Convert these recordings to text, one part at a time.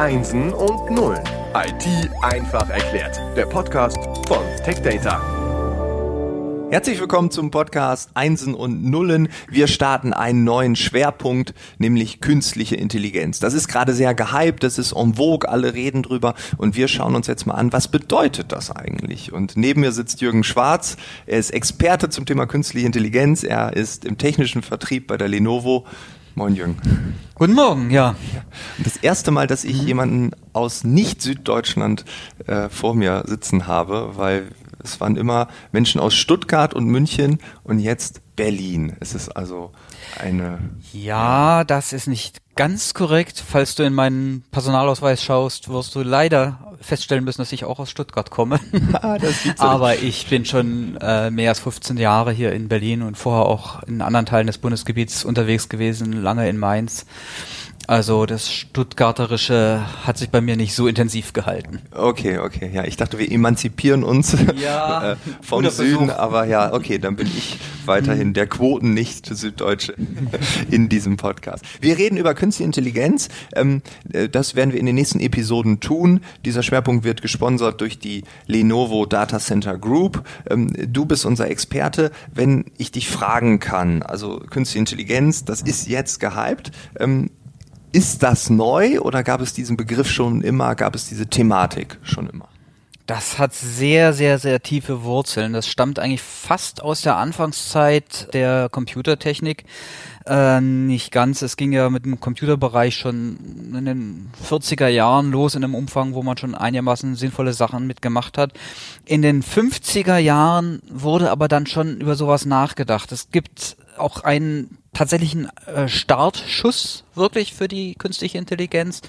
Einsen und Nullen. IT einfach erklärt. Der Podcast von TechData. Herzlich willkommen zum Podcast Einsen und Nullen. Wir starten einen neuen Schwerpunkt, nämlich künstliche Intelligenz. Das ist gerade sehr gehypt, das ist en vogue, alle reden drüber und wir schauen uns jetzt mal an, was bedeutet das eigentlich? Und neben mir sitzt Jürgen Schwarz, er ist Experte zum Thema künstliche Intelligenz, er ist im technischen Vertrieb bei der Lenovo. Moin Jürgen. Guten Morgen, ja. Das erste Mal, dass ich mhm. jemanden aus nicht-Süddeutschland äh, vor mir sitzen habe, weil es waren immer Menschen aus Stuttgart und München und jetzt Berlin. Es ist also eine. Ja, das ist nicht ganz korrekt. Falls du in meinen Personalausweis schaust, wirst du leider feststellen müssen, dass ich auch aus Stuttgart komme. Ah, Aber ich bin schon äh, mehr als 15 Jahre hier in Berlin und vorher auch in anderen Teilen des Bundesgebiets unterwegs gewesen, lange in Mainz. Also das Stuttgarterische hat sich bei mir nicht so intensiv gehalten. Okay, okay, ja. Ich dachte, wir emanzipieren uns ja, äh, vom Süden, Versuch. aber ja, okay, dann bin ich weiterhin der Quoten nicht Süddeutsche in diesem Podcast. Wir reden über künstliche Intelligenz. Ähm, äh, das werden wir in den nächsten Episoden tun. Dieser Schwerpunkt wird gesponsert durch die Lenovo Data Center Group. Ähm, du bist unser Experte. Wenn ich dich fragen kann, also künstliche Intelligenz, das ist jetzt gehypt. Ähm, ist das neu oder gab es diesen Begriff schon immer, gab es diese Thematik schon immer? Das hat sehr, sehr, sehr tiefe Wurzeln. Das stammt eigentlich fast aus der Anfangszeit der Computertechnik. Äh, nicht ganz. Es ging ja mit dem Computerbereich schon in den 40er Jahren los in einem Umfang, wo man schon einigermaßen sinnvolle Sachen mitgemacht hat. In den 50er Jahren wurde aber dann schon über sowas nachgedacht. Es gibt auch einen tatsächlichen äh, Startschuss wirklich für die künstliche Intelligenz.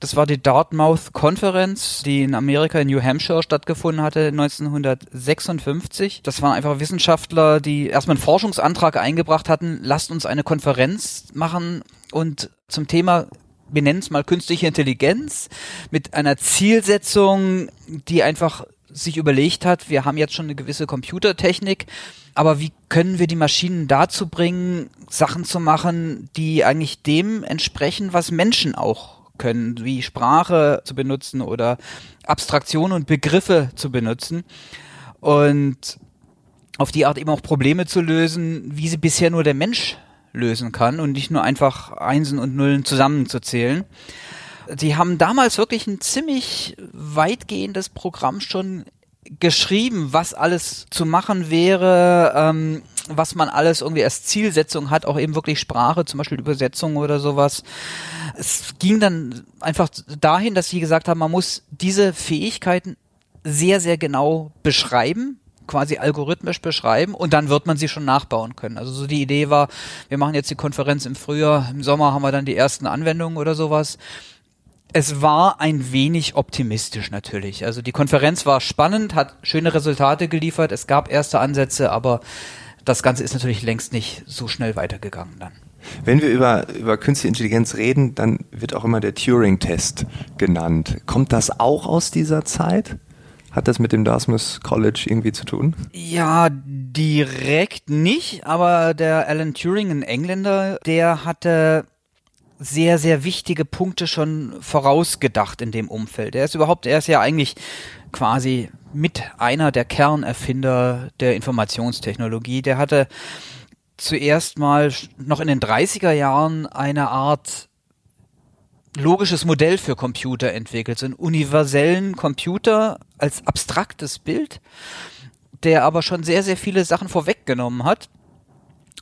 Das war die Dartmouth Conference, die in Amerika in New Hampshire stattgefunden hatte 1956. Das waren einfach Wissenschaftler, die erstmal einen Forschungsantrag eingebracht hatten, lasst uns eine Konferenz machen und zum Thema wir nennen es mal künstliche Intelligenz mit einer Zielsetzung, die einfach sich überlegt hat, wir haben jetzt schon eine gewisse Computertechnik, aber wie können wir die Maschinen dazu bringen, Sachen zu machen, die eigentlich dem entsprechen, was Menschen auch können, wie Sprache zu benutzen oder Abstraktion und Begriffe zu benutzen und auf die Art eben auch Probleme zu lösen, wie sie bisher nur der Mensch lösen kann und nicht nur einfach Einsen und Nullen zusammenzuzählen. Sie haben damals wirklich ein ziemlich weitgehendes Programm schon geschrieben, was alles zu machen wäre, ähm, was man alles irgendwie als Zielsetzung hat, auch eben wirklich Sprache, zum Beispiel Übersetzung oder sowas. Es ging dann einfach dahin, dass sie gesagt haben, man muss diese Fähigkeiten sehr, sehr genau beschreiben, quasi algorithmisch beschreiben und dann wird man sie schon nachbauen können. Also so die Idee war, wir machen jetzt die Konferenz im Frühjahr, im Sommer haben wir dann die ersten Anwendungen oder sowas es war ein wenig optimistisch natürlich. Also die Konferenz war spannend, hat schöne Resultate geliefert, es gab erste Ansätze, aber das Ganze ist natürlich längst nicht so schnell weitergegangen dann. Wenn wir über, über künstliche Intelligenz reden, dann wird auch immer der Turing-Test genannt. Kommt das auch aus dieser Zeit? Hat das mit dem Dartmouth College irgendwie zu tun? Ja, direkt nicht, aber der Alan Turing, ein Engländer, der hatte sehr, sehr wichtige Punkte schon vorausgedacht in dem Umfeld. Er ist überhaupt, er ist ja eigentlich quasi mit einer der Kernerfinder der Informationstechnologie. Der hatte zuerst mal noch in den 30er Jahren eine Art logisches Modell für Computer entwickelt, so einen universellen Computer als abstraktes Bild, der aber schon sehr, sehr viele Sachen vorweggenommen hat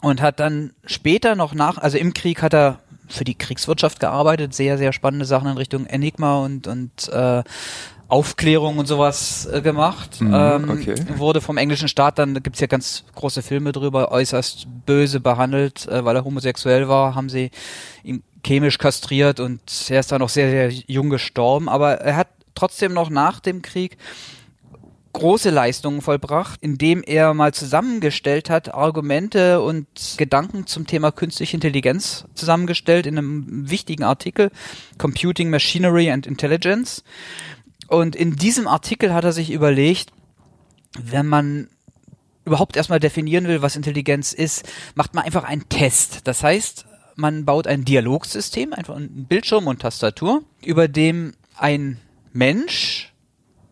und hat dann später noch nach, also im Krieg hat er für die Kriegswirtschaft gearbeitet, sehr, sehr spannende Sachen in Richtung Enigma und, und äh, Aufklärung und sowas äh, gemacht. Mhm, ähm, okay. Wurde vom englischen Staat dann, da gibt's ja ganz große Filme drüber, äußerst böse behandelt, äh, weil er homosexuell war, haben sie ihn chemisch kastriert und er ist dann noch sehr, sehr jung gestorben. Aber er hat trotzdem noch nach dem Krieg große Leistungen vollbracht, indem er mal zusammengestellt hat, Argumente und Gedanken zum Thema künstliche Intelligenz zusammengestellt in einem wichtigen Artikel, Computing Machinery and Intelligence. Und in diesem Artikel hat er sich überlegt, wenn man überhaupt erstmal definieren will, was Intelligenz ist, macht man einfach einen Test. Das heißt, man baut ein Dialogsystem, einfach ein Bildschirm und Tastatur, über dem ein Mensch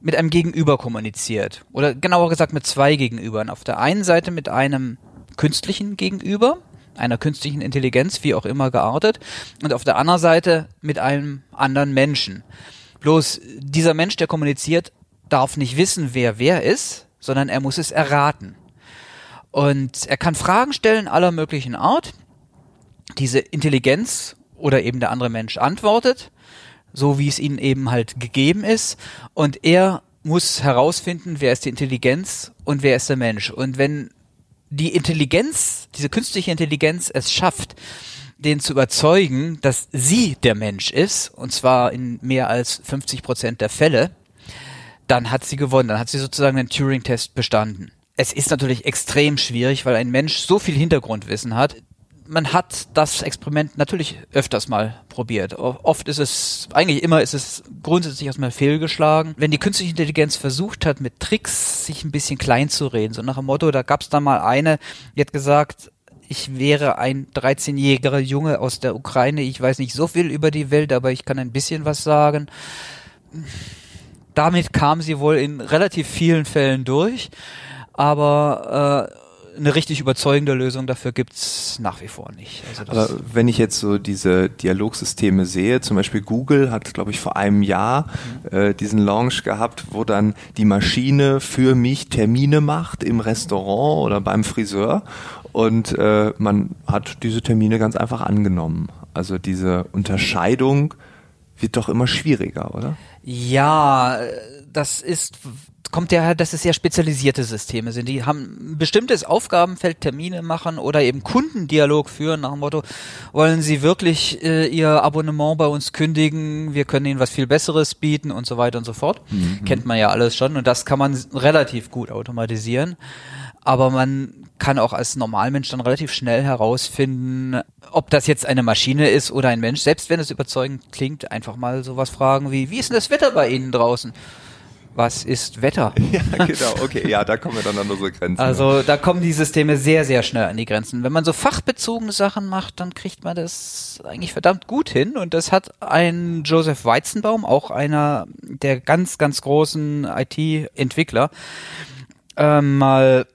mit einem Gegenüber kommuniziert. Oder genauer gesagt mit zwei Gegenübern. Auf der einen Seite mit einem künstlichen Gegenüber, einer künstlichen Intelligenz, wie auch immer geartet, und auf der anderen Seite mit einem anderen Menschen. Bloß dieser Mensch, der kommuniziert, darf nicht wissen, wer wer ist, sondern er muss es erraten. Und er kann Fragen stellen aller möglichen Art. Diese Intelligenz oder eben der andere Mensch antwortet, so wie es ihnen eben halt gegeben ist. Und er muss herausfinden, wer ist die Intelligenz und wer ist der Mensch. Und wenn die Intelligenz, diese künstliche Intelligenz es schafft, den zu überzeugen, dass sie der Mensch ist, und zwar in mehr als 50 Prozent der Fälle, dann hat sie gewonnen, dann hat sie sozusagen den Turing-Test bestanden. Es ist natürlich extrem schwierig, weil ein Mensch so viel Hintergrundwissen hat. Man hat das Experiment natürlich öfters mal probiert. Oft ist es, eigentlich immer ist es grundsätzlich erstmal fehlgeschlagen. Wenn die künstliche Intelligenz versucht hat, mit Tricks sich ein bisschen klein zu reden, so nach dem Motto, da gab es da mal eine, die hat gesagt, ich wäre ein 13-jähriger Junge aus der Ukraine, ich weiß nicht so viel über die Welt, aber ich kann ein bisschen was sagen damit kam sie wohl in relativ vielen Fällen durch, aber äh, eine richtig überzeugende Lösung dafür gibt's nach wie vor nicht. Also aber wenn ich jetzt so diese Dialogsysteme sehe, zum Beispiel Google hat, glaube ich, vor einem Jahr mhm. äh, diesen Launch gehabt, wo dann die Maschine für mich Termine macht im Restaurant oder beim Friseur und äh, man hat diese Termine ganz einfach angenommen. Also diese Unterscheidung wird doch immer schwieriger, oder? Ja, das ist kommt ja, dass es sehr spezialisierte Systeme sind. Die haben ein bestimmtes Aufgabenfeld, Termine machen oder eben Kundendialog führen nach dem Motto, wollen Sie wirklich äh, Ihr Abonnement bei uns kündigen? Wir können Ihnen was viel Besseres bieten und so weiter und so fort. Mhm. Kennt man ja alles schon und das kann man relativ gut automatisieren. Aber man kann auch als Normalmensch dann relativ schnell herausfinden, ob das jetzt eine Maschine ist oder ein Mensch. Selbst wenn es überzeugend klingt, einfach mal sowas fragen wie, wie ist denn das Wetter bei Ihnen draußen? Was ist Wetter? Ja, genau, okay, ja, da kommen wir dann an unsere Grenzen. Also da kommen die Systeme sehr, sehr schnell an die Grenzen. Wenn man so fachbezogene Sachen macht, dann kriegt man das eigentlich verdammt gut hin. Und das hat ein Joseph Weizenbaum, auch einer der ganz, ganz großen IT-Entwickler, äh, mal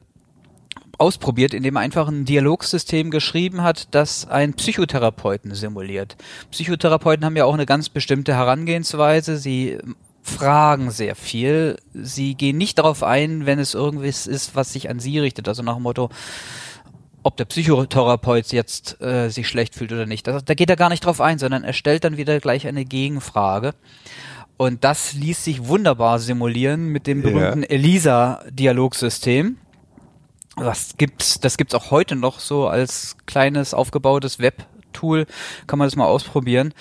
ausprobiert, indem er einfach ein Dialogsystem geschrieben hat, das einen Psychotherapeuten simuliert. Psychotherapeuten haben ja auch eine ganz bestimmte Herangehensweise. Sie fragen sehr viel. Sie gehen nicht darauf ein, wenn es irgendwas ist, was sich an sie richtet. Also nach dem Motto, ob der Psychotherapeut jetzt äh, sich schlecht fühlt oder nicht. Da, da geht er gar nicht drauf ein, sondern er stellt dann wieder gleich eine Gegenfrage. Und das ließ sich wunderbar simulieren mit dem berühmten ja. ELISA-Dialogsystem das gibt's, das gibt's auch heute noch so als kleines aufgebautes Web-Tool. Kann man das mal ausprobieren.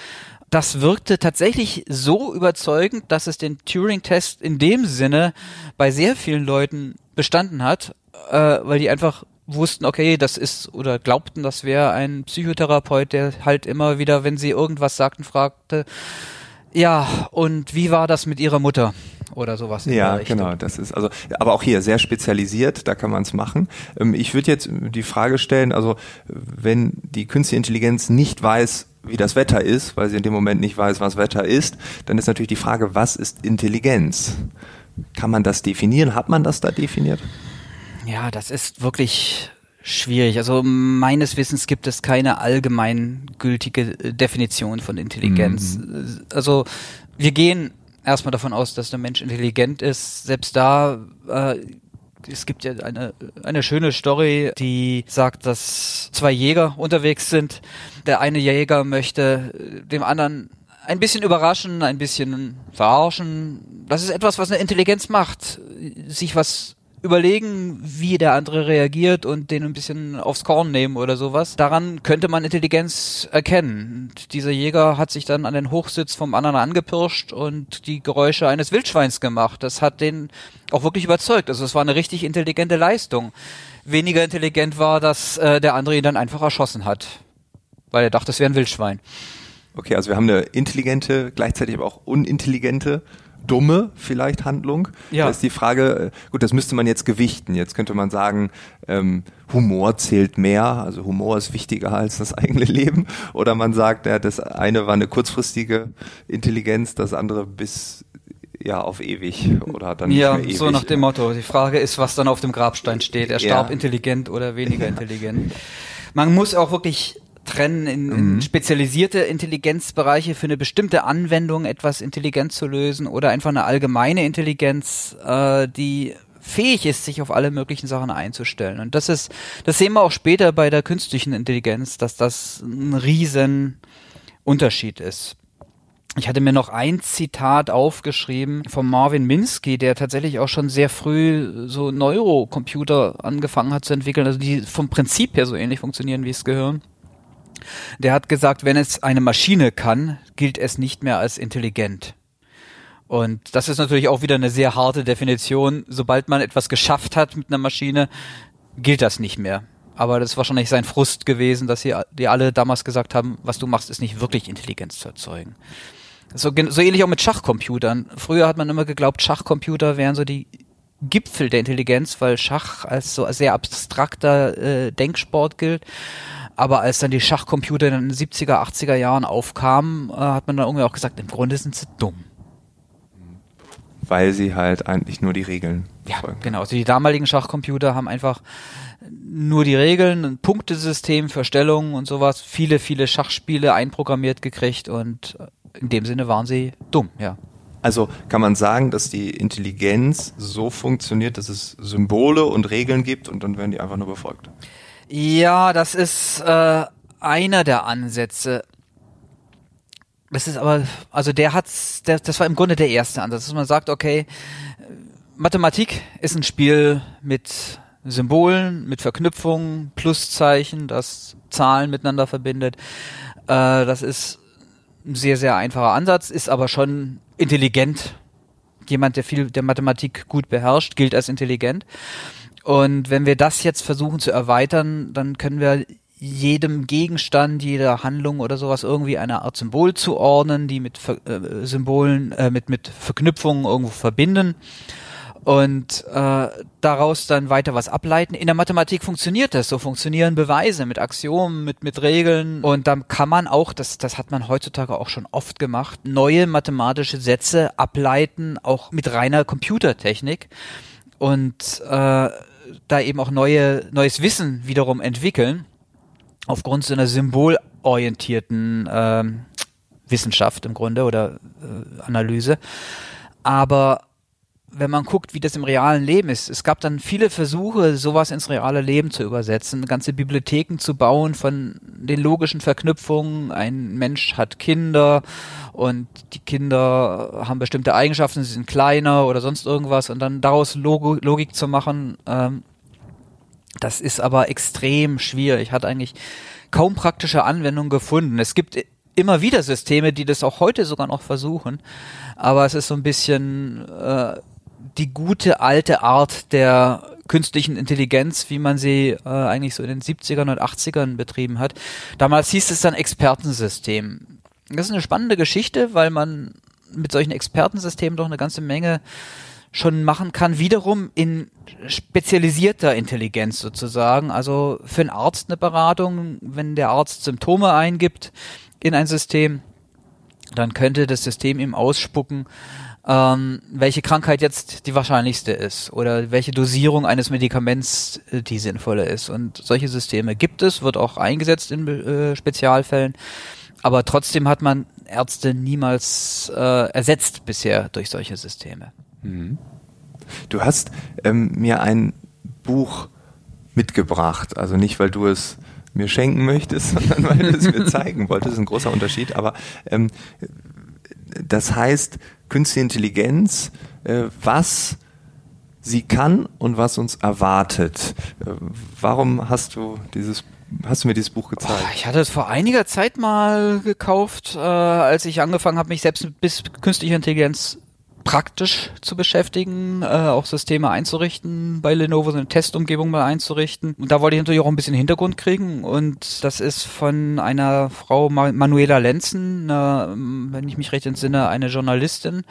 Das wirkte tatsächlich so überzeugend, dass es den Turing-Test in dem Sinne bei sehr vielen Leuten bestanden hat, äh, weil die einfach wussten, okay, das ist oder glaubten, das wäre ein Psychotherapeut, der halt immer wieder, wenn sie irgendwas sagten, fragte, ja, und wie war das mit ihrer Mutter? Oder sowas. Ja, genau. Das ist also, aber auch hier sehr spezialisiert. Da kann man es machen. Ähm, ich würde jetzt die Frage stellen: Also, wenn die künstliche Intelligenz nicht weiß, wie das Wetter ist, weil sie in dem Moment nicht weiß, was Wetter ist, dann ist natürlich die Frage, was ist Intelligenz? Kann man das definieren? Hat man das da definiert? Ja, das ist wirklich schwierig. Also meines Wissens gibt es keine allgemeingültige Definition von Intelligenz. Mhm. Also wir gehen erstmal davon aus, dass der Mensch intelligent ist. Selbst da, äh, es gibt ja eine, eine schöne Story, die sagt, dass zwei Jäger unterwegs sind. Der eine Jäger möchte dem anderen ein bisschen überraschen, ein bisschen verarschen. Das ist etwas, was eine Intelligenz macht. Sich was überlegen, wie der andere reagiert und den ein bisschen aufs Korn nehmen oder sowas. Daran könnte man Intelligenz erkennen. Und dieser Jäger hat sich dann an den Hochsitz vom anderen angepirscht und die Geräusche eines Wildschweins gemacht. Das hat den auch wirklich überzeugt. Also es war eine richtig intelligente Leistung. Weniger intelligent war, dass äh, der andere ihn dann einfach erschossen hat, weil er dachte, es wäre ein Wildschwein. Okay, also wir haben eine intelligente, gleichzeitig aber auch unintelligente dumme vielleicht Handlung. Ja. Da ist die Frage, äh, gut, das müsste man jetzt gewichten. Jetzt könnte man sagen, ähm, Humor zählt mehr, also Humor ist wichtiger als das eigene Leben. Oder man sagt, ja, das eine war eine kurzfristige Intelligenz, das andere bis ja auf ewig oder dann ja, nicht mehr ewig. so nach dem Motto. Die Frage ist, was dann auf dem Grabstein steht. Er starb Ja. intelligent oder weniger intelligent. Man muss auch wirklich trennen in, in spezialisierte Intelligenzbereiche für eine bestimmte Anwendung etwas intelligent zu lösen oder einfach eine allgemeine Intelligenz, äh, die fähig ist, sich auf alle möglichen Sachen einzustellen. Und das ist, das sehen wir auch später bei der künstlichen Intelligenz, dass das ein riesen Unterschied ist. Ich hatte mir noch ein Zitat aufgeschrieben von Marvin Minsky, der tatsächlich auch schon sehr früh so Neurocomputer angefangen hat zu entwickeln, also die vom Prinzip her so ähnlich funktionieren wie das Gehirn. Der hat gesagt, wenn es eine Maschine kann, gilt es nicht mehr als intelligent. Und das ist natürlich auch wieder eine sehr harte Definition. Sobald man etwas geschafft hat mit einer Maschine, gilt das nicht mehr. Aber das ist wahrscheinlich sein Frust gewesen, dass sie die alle damals gesagt haben, was du machst, ist nicht wirklich Intelligenz zu erzeugen. So, so ähnlich auch mit Schachcomputern. Früher hat man immer geglaubt, Schachcomputer wären so die Gipfel der Intelligenz, weil Schach als so sehr abstrakter äh, Denksport gilt. Aber als dann die Schachcomputer in den 70er, 80er Jahren aufkamen, äh, hat man dann irgendwie auch gesagt, im Grunde sind sie dumm. weil sie halt eigentlich nur die Regeln Ja, befolgen. genau. Also die damaligen Schachcomputer haben einfach nur die Regeln, ein Punktesystem für Stellungen und sowas, viele, viele Schachspiele einprogrammiert gekriegt und in dem Sinne waren sie dumm, ja. Also kann man sagen, dass die Intelligenz so funktioniert, dass es Symbole und Regeln gibt und dann werden die einfach nur befolgt. Ja, das ist äh, einer der Ansätze. Das ist aber, also der hat's, der, das war im Grunde der erste Ansatz, dass man sagt, okay, Mathematik ist ein Spiel mit Symbolen, mit Verknüpfungen, Pluszeichen, das Zahlen miteinander verbindet. Äh, das ist ein sehr, sehr einfacher Ansatz, ist aber schon intelligent. Jemand, der viel der Mathematik gut beherrscht, gilt als intelligent. Und wenn wir das jetzt versuchen zu erweitern, dann können wir jedem Gegenstand, jeder Handlung oder sowas irgendwie eine Art Symbol zuordnen, die mit Ver äh, Symbolen, äh, mit, mit Verknüpfungen irgendwo verbinden und äh, daraus dann weiter was ableiten. In der Mathematik funktioniert das, so. Funktionieren Beweise mit Axiomen, mit, mit Regeln. Und dann kann man auch, das, das hat man heutzutage auch schon oft gemacht, neue mathematische Sätze ableiten, auch mit reiner Computertechnik und äh, da eben auch neue, neues Wissen wiederum entwickeln aufgrund so einer symbolorientierten ähm, Wissenschaft im Grunde oder äh, Analyse. Aber wenn man guckt, wie das im realen Leben ist, es gab dann viele Versuche, sowas ins reale Leben zu übersetzen, ganze Bibliotheken zu bauen von den logischen Verknüpfungen. Ein Mensch hat Kinder und die Kinder haben bestimmte Eigenschaften, sie sind kleiner oder sonst irgendwas und dann daraus Logo Logik zu machen, ähm, das ist aber extrem schwierig, hat eigentlich kaum praktische Anwendung gefunden. Es gibt immer wieder Systeme, die das auch heute sogar noch versuchen, aber es ist so ein bisschen äh, die gute alte Art der künstlichen Intelligenz, wie man sie äh, eigentlich so in den 70ern und 80ern betrieben hat. Damals hieß es dann Expertensystem. Das ist eine spannende Geschichte, weil man mit solchen Expertensystemen doch eine ganze Menge schon machen kann, wiederum in spezialisierter Intelligenz sozusagen. Also für einen Arzt eine Beratung, wenn der Arzt Symptome eingibt in ein System, dann könnte das System ihm ausspucken, ähm, welche Krankheit jetzt die wahrscheinlichste ist oder welche Dosierung eines Medikaments äh, die sinnvolle ist. Und solche Systeme gibt es, wird auch eingesetzt in äh, Spezialfällen. Aber trotzdem hat man Ärzte niemals äh, ersetzt bisher durch solche Systeme. Du hast ähm, mir ein Buch mitgebracht, also nicht, weil du es mir schenken möchtest, sondern weil du es mir zeigen wolltest. Das ist ein großer Unterschied. Aber ähm, das heißt, künstliche Intelligenz, äh, was sie kann und was uns erwartet. Äh, warum hast du dieses Hast du mir dieses Buch gezeigt? Oh, ich hatte es vor einiger Zeit mal gekauft, äh, als ich angefangen habe, mich selbst mit bis künstlicher Intelligenz praktisch zu beschäftigen, äh, auch Systeme einzurichten, bei Lenovo so eine Testumgebung mal einzurichten. Und da wollte ich natürlich auch ein bisschen Hintergrund kriegen und das ist von einer Frau Manuela Lenzen, eine, wenn ich mich recht entsinne, eine Journalistin.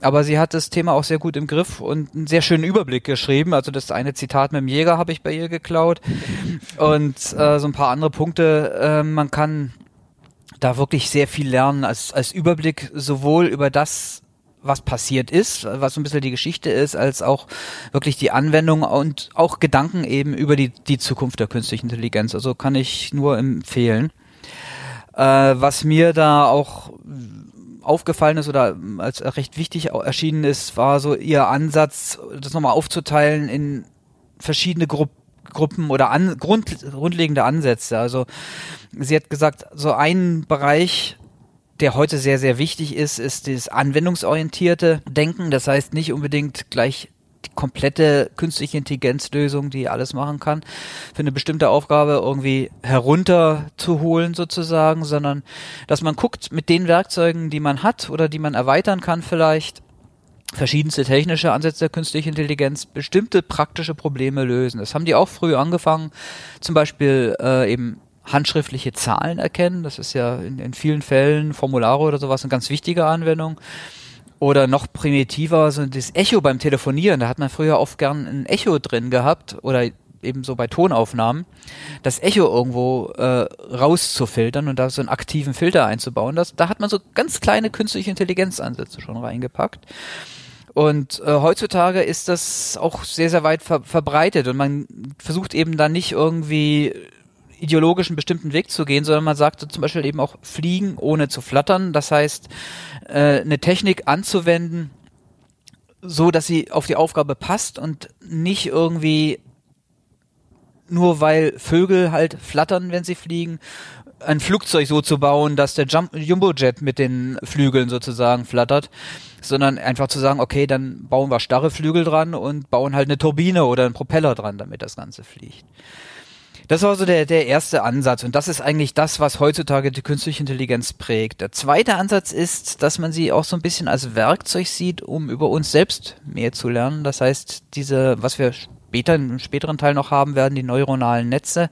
Aber sie hat das Thema auch sehr gut im Griff und einen sehr schönen Überblick geschrieben. Also das eine Zitat mit dem Jäger habe ich bei ihr geklaut und äh, so ein paar andere Punkte. Äh, man kann da wirklich sehr viel lernen als, als Überblick sowohl über das, was passiert ist, was so ein bisschen die Geschichte ist, als auch wirklich die Anwendung und auch Gedanken eben über die, die Zukunft der künstlichen Intelligenz. Also kann ich nur empfehlen. Äh, was mir da auch aufgefallen ist oder als recht wichtig erschienen ist, war so ihr Ansatz, das nochmal aufzuteilen in verschiedene Gruppen. Gruppen oder an, Grund, grundlegende Ansätze. Also sie hat gesagt, so ein Bereich der heute sehr, sehr wichtig ist, ist das anwendungsorientierte Denken. Das heißt nicht unbedingt gleich die komplette künstliche Intelligenzlösung, die alles machen kann, für eine bestimmte Aufgabe irgendwie herunterzuholen sozusagen, sondern dass man guckt mit den Werkzeugen, die man hat oder die man erweitern kann vielleicht, verschiedenste technische Ansätze der künstlichen Intelligenz bestimmte praktische Probleme lösen. Das haben die auch früh angefangen, zum Beispiel äh, eben handschriftliche Zahlen erkennen. Das ist ja in, in vielen Fällen Formulare oder sowas eine ganz wichtige Anwendung. Oder noch primitiver, so das Echo beim Telefonieren. Da hat man früher oft gern ein Echo drin gehabt oder eben so bei Tonaufnahmen, das Echo irgendwo äh, rauszufiltern und da so einen aktiven Filter einzubauen. Das, da hat man so ganz kleine künstliche Intelligenzansätze schon reingepackt. Und äh, heutzutage ist das auch sehr, sehr weit ver verbreitet und man versucht eben da nicht irgendwie ideologischen bestimmten Weg zu gehen, sondern man sagte zum Beispiel eben auch fliegen ohne zu flattern. Das heißt, äh, eine Technik anzuwenden, so dass sie auf die Aufgabe passt und nicht irgendwie nur weil Vögel halt flattern, wenn sie fliegen, ein Flugzeug so zu bauen, dass der Jumbojet mit den Flügeln sozusagen flattert, sondern einfach zu sagen, okay, dann bauen wir starre Flügel dran und bauen halt eine Turbine oder einen Propeller dran, damit das Ganze fliegt. Das war so der, der erste Ansatz und das ist eigentlich das, was heutzutage die künstliche Intelligenz prägt. Der zweite Ansatz ist, dass man sie auch so ein bisschen als Werkzeug sieht, um über uns selbst mehr zu lernen. Das heißt, diese, was wir später im späteren Teil noch haben werden, die neuronalen Netze,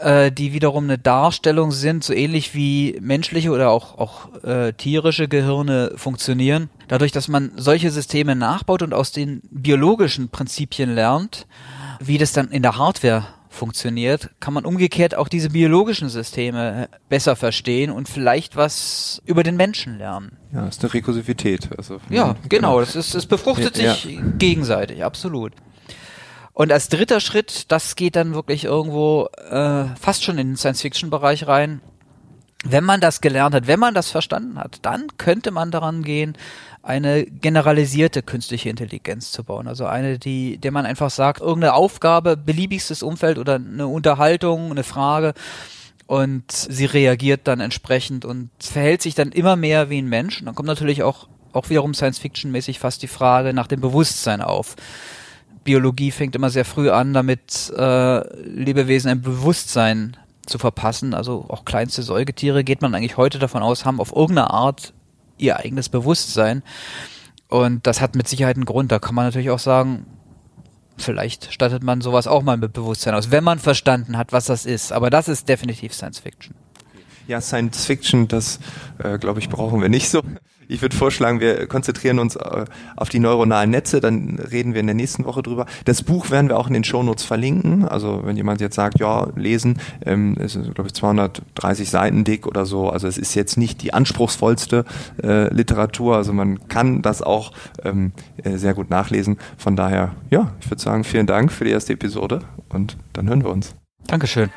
äh, die wiederum eine Darstellung sind, so ähnlich wie menschliche oder auch, auch äh, tierische Gehirne funktionieren. Dadurch, dass man solche Systeme nachbaut und aus den biologischen Prinzipien lernt, wie das dann in der Hardware funktioniert, kann man umgekehrt auch diese biologischen Systeme besser verstehen und vielleicht was über den Menschen lernen. Ja, das ist eine Rekursivität. Also ja, genau, das ist, es befruchtet ja, sich ja. gegenseitig, absolut. Und als dritter Schritt, das geht dann wirklich irgendwo äh, fast schon in den Science-Fiction-Bereich rein. Wenn man das gelernt hat, wenn man das verstanden hat, dann könnte man daran gehen, eine generalisierte künstliche Intelligenz zu bauen. Also eine, die, der man einfach sagt, irgendeine Aufgabe, beliebigstes Umfeld oder eine Unterhaltung, eine Frage und sie reagiert dann entsprechend und verhält sich dann immer mehr wie ein Mensch. Und dann kommt natürlich auch, auch wiederum Science-Fiction-mäßig fast die Frage nach dem Bewusstsein auf. Biologie fängt immer sehr früh an, damit äh, Lebewesen ein Bewusstsein zu verpassen. Also auch kleinste Säugetiere geht man eigentlich heute davon aus, haben auf irgendeine Art ihr eigenes Bewusstsein. Und das hat mit Sicherheit einen Grund. Da kann man natürlich auch sagen, vielleicht stattet man sowas auch mal mit Bewusstsein aus, wenn man verstanden hat, was das ist. Aber das ist definitiv Science Fiction. Ja, Science Fiction, das äh, glaube ich, brauchen wir nicht so. Ich würde vorschlagen, wir konzentrieren uns äh, auf die neuronalen Netze, dann reden wir in der nächsten Woche drüber. Das Buch werden wir auch in den Shownotes verlinken. Also wenn jemand jetzt sagt, ja, lesen, ähm, es ist, glaube ich, 230 Seiten dick oder so. Also es ist jetzt nicht die anspruchsvollste äh, Literatur. Also man kann das auch ähm, äh, sehr gut nachlesen. Von daher, ja, ich würde sagen, vielen Dank für die erste Episode und dann hören wir uns. Dankeschön.